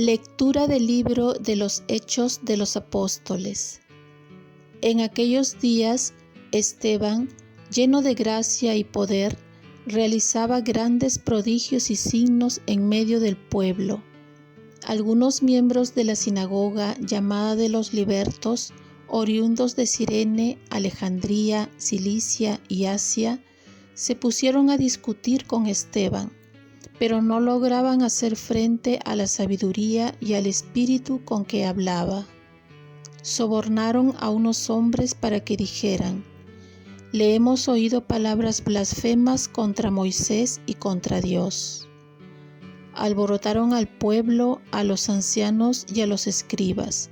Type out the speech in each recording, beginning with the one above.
Lectura del libro de los Hechos de los Apóstoles. En aquellos días, Esteban, lleno de gracia y poder, realizaba grandes prodigios y signos en medio del pueblo. Algunos miembros de la sinagoga llamada de los libertos, oriundos de Cirene, Alejandría, Cilicia y Asia, se pusieron a discutir con Esteban, pero no lograban hacer frente a la sabiduría y al espíritu con que hablaba. Sobornaron a unos hombres para que dijeran, le hemos oído palabras blasfemas contra Moisés y contra Dios. Alborotaron al pueblo, a los ancianos y a los escribas.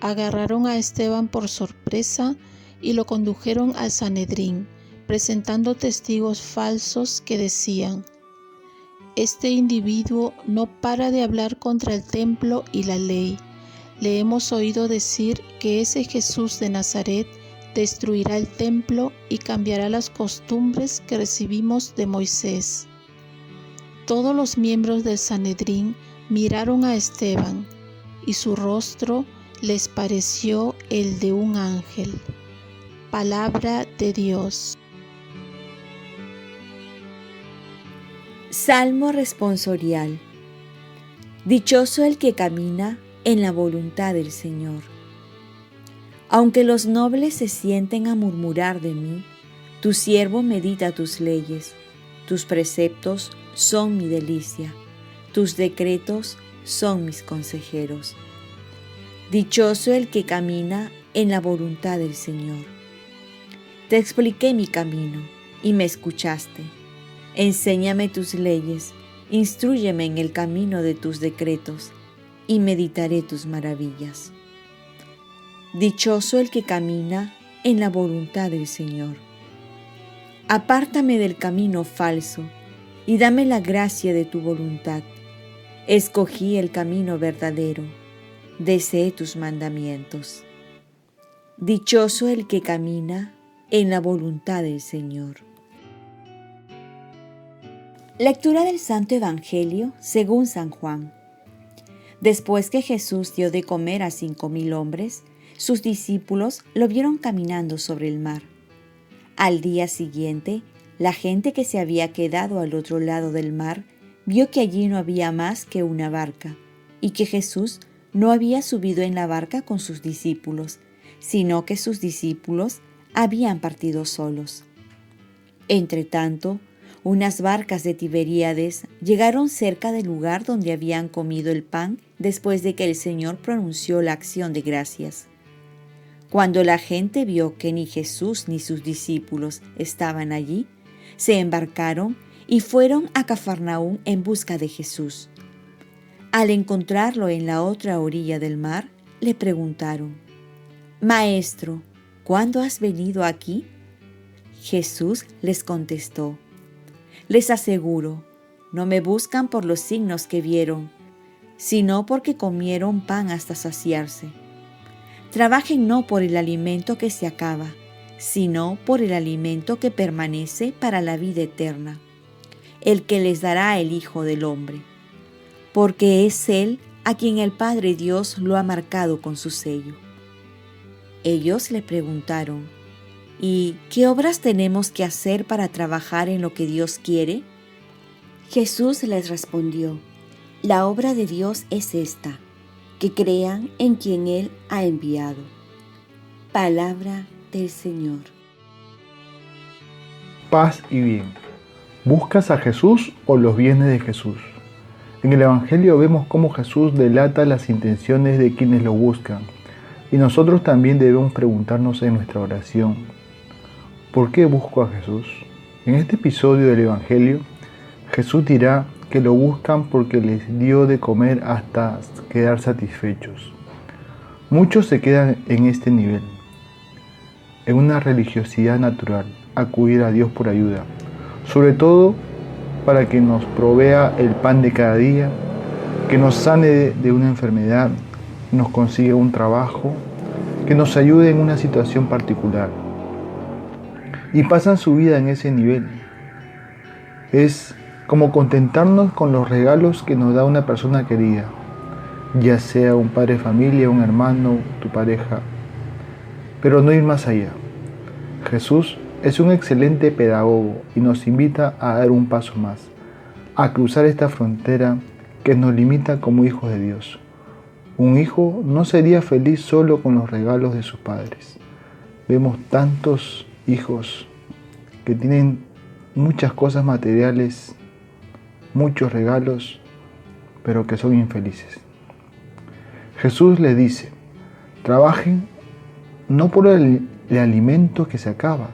Agarraron a Esteban por sorpresa y lo condujeron al Sanedrín, presentando testigos falsos que decían, este individuo no para de hablar contra el templo y la ley. Le hemos oído decir que ese Jesús de Nazaret destruirá el templo y cambiará las costumbres que recibimos de Moisés. Todos los miembros del Sanedrín miraron a Esteban y su rostro les pareció el de un ángel. Palabra de Dios. Salmo responsorial. Dichoso el que camina en la voluntad del Señor aunque los nobles se sienten a murmurar de mí, tu siervo medita tus leyes, tus preceptos son mi delicia, tus decretos son mis consejeros. Dichoso el que camina en la voluntad del Señor. Te expliqué mi camino y me escuchaste. Enséñame tus leyes, instruyeme en el camino de tus decretos y meditaré tus maravillas. Dichoso el que camina en la voluntad del Señor. Apártame del camino falso y dame la gracia de tu voluntad. Escogí el camino verdadero, deseé tus mandamientos. Dichoso el que camina en la voluntad del Señor. Lectura del Santo Evangelio según San Juan. Después que Jesús dio de comer a cinco mil hombres, sus discípulos lo vieron caminando sobre el mar. Al día siguiente, la gente que se había quedado al otro lado del mar vio que allí no había más que una barca y que Jesús no había subido en la barca con sus discípulos, sino que sus discípulos habían partido solos. Entretanto, unas barcas de Tiberíades llegaron cerca del lugar donde habían comido el pan después de que el Señor pronunció la acción de gracias. Cuando la gente vio que ni Jesús ni sus discípulos estaban allí, se embarcaron y fueron a Cafarnaún en busca de Jesús. Al encontrarlo en la otra orilla del mar, le preguntaron, Maestro, ¿cuándo has venido aquí? Jesús les contestó, Les aseguro, no me buscan por los signos que vieron, sino porque comieron pan hasta saciarse. Trabajen no por el alimento que se acaba, sino por el alimento que permanece para la vida eterna, el que les dará el Hijo del Hombre, porque es Él a quien el Padre Dios lo ha marcado con su sello. Ellos le preguntaron, ¿y qué obras tenemos que hacer para trabajar en lo que Dios quiere? Jesús les respondió, la obra de Dios es esta que crean en quien Él ha enviado. Palabra del Señor. Paz y bien. ¿Buscas a Jesús o los bienes de Jesús? En el Evangelio vemos cómo Jesús delata las intenciones de quienes lo buscan. Y nosotros también debemos preguntarnos en nuestra oración, ¿por qué busco a Jesús? En este episodio del Evangelio, Jesús dirá que lo buscan porque les dio de comer hasta quedar satisfechos. Muchos se quedan en este nivel, en una religiosidad natural, acudir a Dios por ayuda, sobre todo para que nos provea el pan de cada día, que nos sane de una enfermedad, nos consiga un trabajo, que nos ayude en una situación particular. Y pasan su vida en ese nivel. Es como contentarnos con los regalos que nos da una persona querida. ya sea un padre de familia, un hermano, tu pareja, pero no ir más allá. Jesús es un excelente pedagogo y nos invita a dar un paso más, a cruzar esta frontera que nos limita como hijos de Dios. Un hijo no sería feliz solo con los regalos de sus padres. Vemos tantos hijos que tienen muchas cosas materiales, muchos regalos, pero que son infelices. Jesús le dice, trabajen no por el, alimento que se acaba,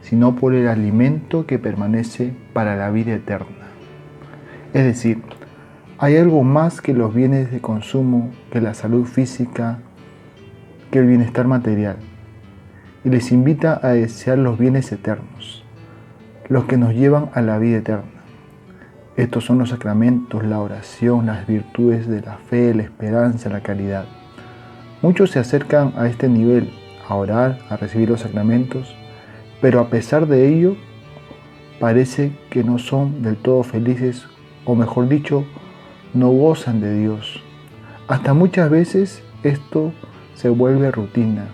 sino por el alimento que permanece para la vida eterna. Es decir, hay algo más que los bienes de consumo, que la salud física, que el bienestar material. Y les invita a desear los bienes eternos, los que nos llevan a la vida eterna. Estos son los sacramentos, la oración, las virtudes de la fe, la esperanza, la caridad. Muchos se acercan a este nivel, a orar, a recibir los sacramentos, pero a pesar de ello, parece que no son del todo felices, o mejor dicho, no gozan de Dios. Hasta muchas veces esto se vuelve rutina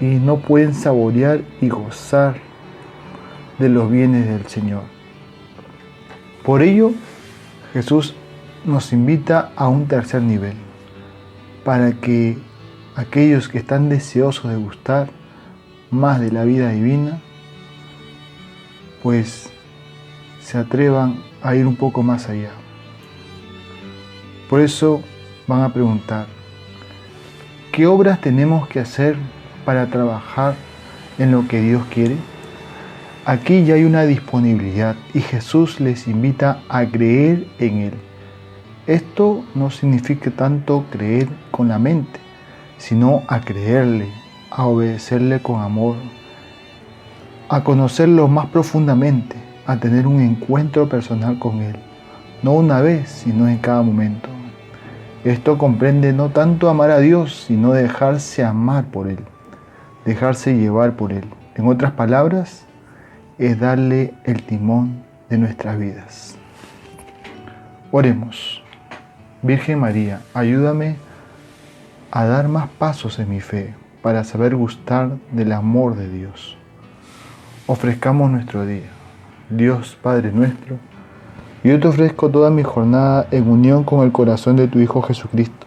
y no pueden saborear y gozar de los bienes del Señor. Por ello, Jesús nos invita a un tercer nivel, para que aquellos que están deseosos de gustar más de la vida divina, pues se atrevan a ir un poco más allá. Por eso van a preguntar, ¿qué obras tenemos que hacer para trabajar en lo que Dios quiere? Aquí ya hay una disponibilidad y Jesús les invita a creer en Él. Esto no significa tanto creer con la mente, sino a creerle, a obedecerle con amor, a conocerlo más profundamente, a tener un encuentro personal con Él, no una vez, sino en cada momento. Esto comprende no tanto amar a Dios, sino dejarse amar por Él, dejarse llevar por Él. En otras palabras, es darle el timón de nuestras vidas. Oremos. Virgen María, ayúdame a dar más pasos en mi fe para saber gustar del amor de Dios. Ofrezcamos nuestro día. Dios Padre nuestro, yo te ofrezco toda mi jornada en unión con el corazón de tu Hijo Jesucristo,